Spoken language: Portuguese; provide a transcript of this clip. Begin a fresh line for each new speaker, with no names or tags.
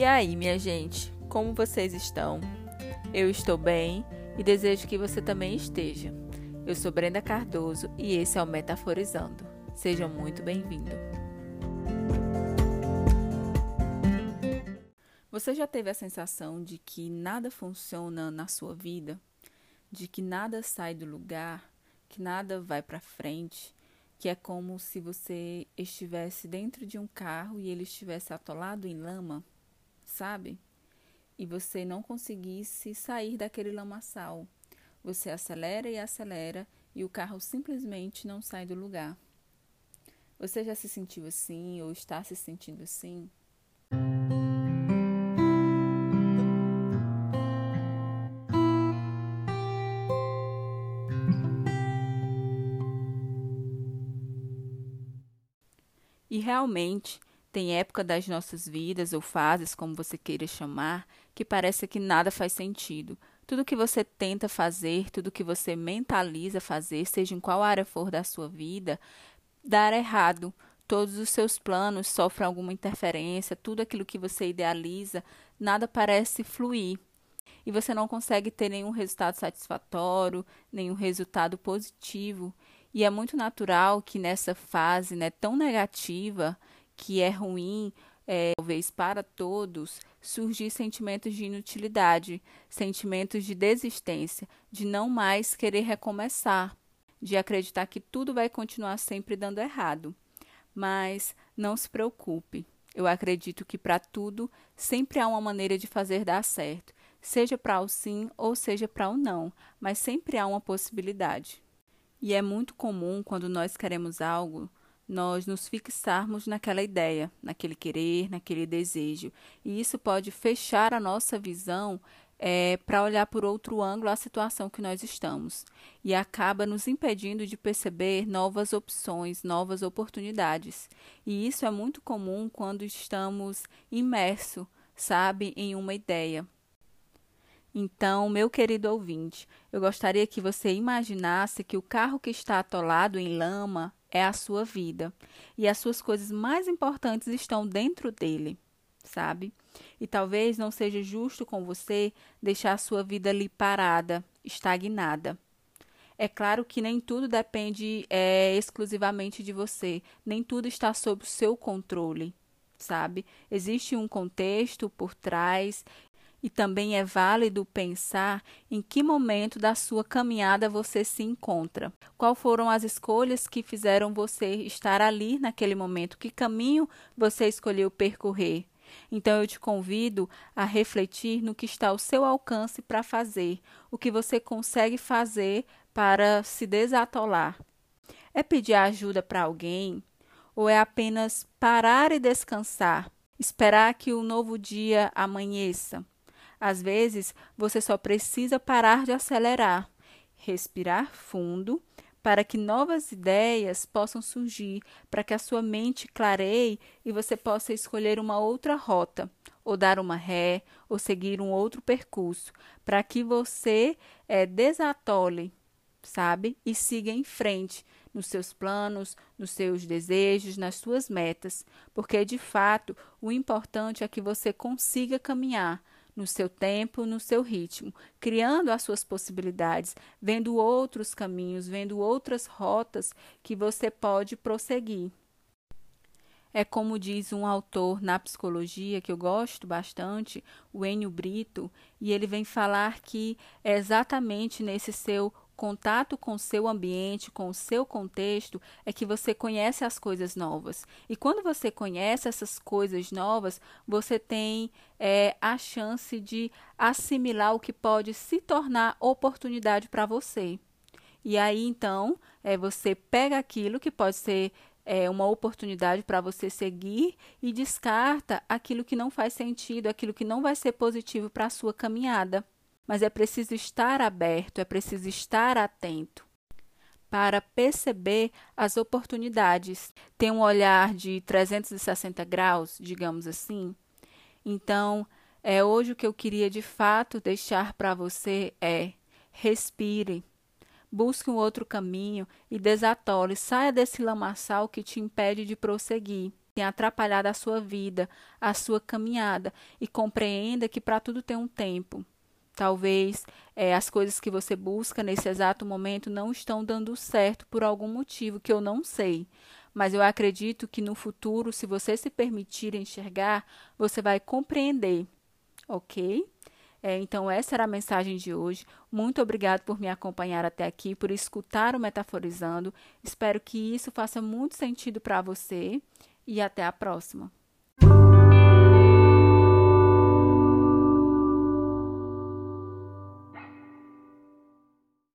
E aí, minha gente, como vocês estão? Eu estou bem e desejo que você também esteja. Eu sou Brenda Cardoso e esse é o Metaforizando. Seja muito bem-vindo. Você já teve a sensação de que nada funciona na sua vida? De que nada sai do lugar, que nada vai para frente, que é como se você estivesse dentro de um carro e ele estivesse atolado em lama? Sabe? E você não conseguisse sair daquele lamaçal. Você acelera e acelera e o carro simplesmente não sai do lugar. Você já se sentiu assim ou está se sentindo assim? E realmente tem época das nossas vidas, ou fases, como você queira chamar, que parece que nada faz sentido. Tudo que você tenta fazer, tudo que você mentaliza fazer, seja em qual área for da sua vida, dá errado. Todos os seus planos sofrem alguma interferência, tudo aquilo que você idealiza, nada parece fluir. E você não consegue ter nenhum resultado satisfatório, nenhum resultado positivo. E é muito natural que nessa fase né, tão negativa, que é ruim, é, talvez para todos, surgir sentimentos de inutilidade, sentimentos de desistência, de não mais querer recomeçar, de acreditar que tudo vai continuar sempre dando errado. Mas não se preocupe. Eu acredito que para tudo sempre há uma maneira de fazer dar certo, seja para o sim ou seja para o não, mas sempre há uma possibilidade. E é muito comum quando nós queremos algo nós nos fixarmos naquela ideia, naquele querer, naquele desejo. E isso pode fechar a nossa visão é, para olhar por outro ângulo a situação que nós estamos. E acaba nos impedindo de perceber novas opções, novas oportunidades. E isso é muito comum quando estamos imersos, sabe, em uma ideia. Então, meu querido ouvinte, eu gostaria que você imaginasse que o carro que está atolado em lama, é a sua vida. E as suas coisas mais importantes estão dentro dele, sabe? E talvez não seja justo com você deixar a sua vida ali parada, estagnada. É claro que nem tudo depende é, exclusivamente de você, nem tudo está sob o seu controle, sabe? Existe um contexto por trás e também é válido pensar em que momento da sua caminhada você se encontra. Qual foram as escolhas que fizeram você estar ali naquele momento? Que caminho você escolheu percorrer? Então eu te convido a refletir no que está ao seu alcance para fazer, o que você consegue fazer para se desatolar. É pedir ajuda para alguém ou é apenas parar e descansar, esperar que o novo dia amanheça? Às vezes, você só precisa parar de acelerar, respirar fundo, para que novas ideias possam surgir, para que a sua mente clareie e você possa escolher uma outra rota, ou dar uma ré, ou seguir um outro percurso, para que você é, desatole, sabe? E siga em frente nos seus planos, nos seus desejos, nas suas metas, porque de fato o importante é que você consiga caminhar no seu tempo, no seu ritmo, criando as suas possibilidades, vendo outros caminhos, vendo outras rotas que você pode prosseguir. É como diz um autor na psicologia que eu gosto bastante, o Enio Brito, e ele vem falar que é exatamente nesse seu contato com o seu ambiente, com o seu contexto, é que você conhece as coisas novas. E quando você conhece essas coisas novas, você tem é, a chance de assimilar o que pode se tornar oportunidade para você. E aí então é, você pega aquilo que pode ser é, uma oportunidade para você seguir e descarta aquilo que não faz sentido, aquilo que não vai ser positivo para a sua caminhada mas é preciso estar aberto, é preciso estar atento para perceber as oportunidades, ter um olhar de 360 graus, digamos assim. Então, é hoje o que eu queria de fato deixar para você é respire, busque um outro caminho e desatole, saia desse lamaçal que te impede de prosseguir. tenha atrapalhado a sua vida, a sua caminhada, e compreenda que para tudo tem um tempo. Talvez é, as coisas que você busca nesse exato momento não estão dando certo por algum motivo que eu não sei. Mas eu acredito que no futuro, se você se permitir enxergar, você vai compreender, ok? É, então, essa era a mensagem de hoje. Muito obrigado por me acompanhar até aqui, por escutar o Metaforizando. Espero que isso faça muito sentido para você e até a próxima.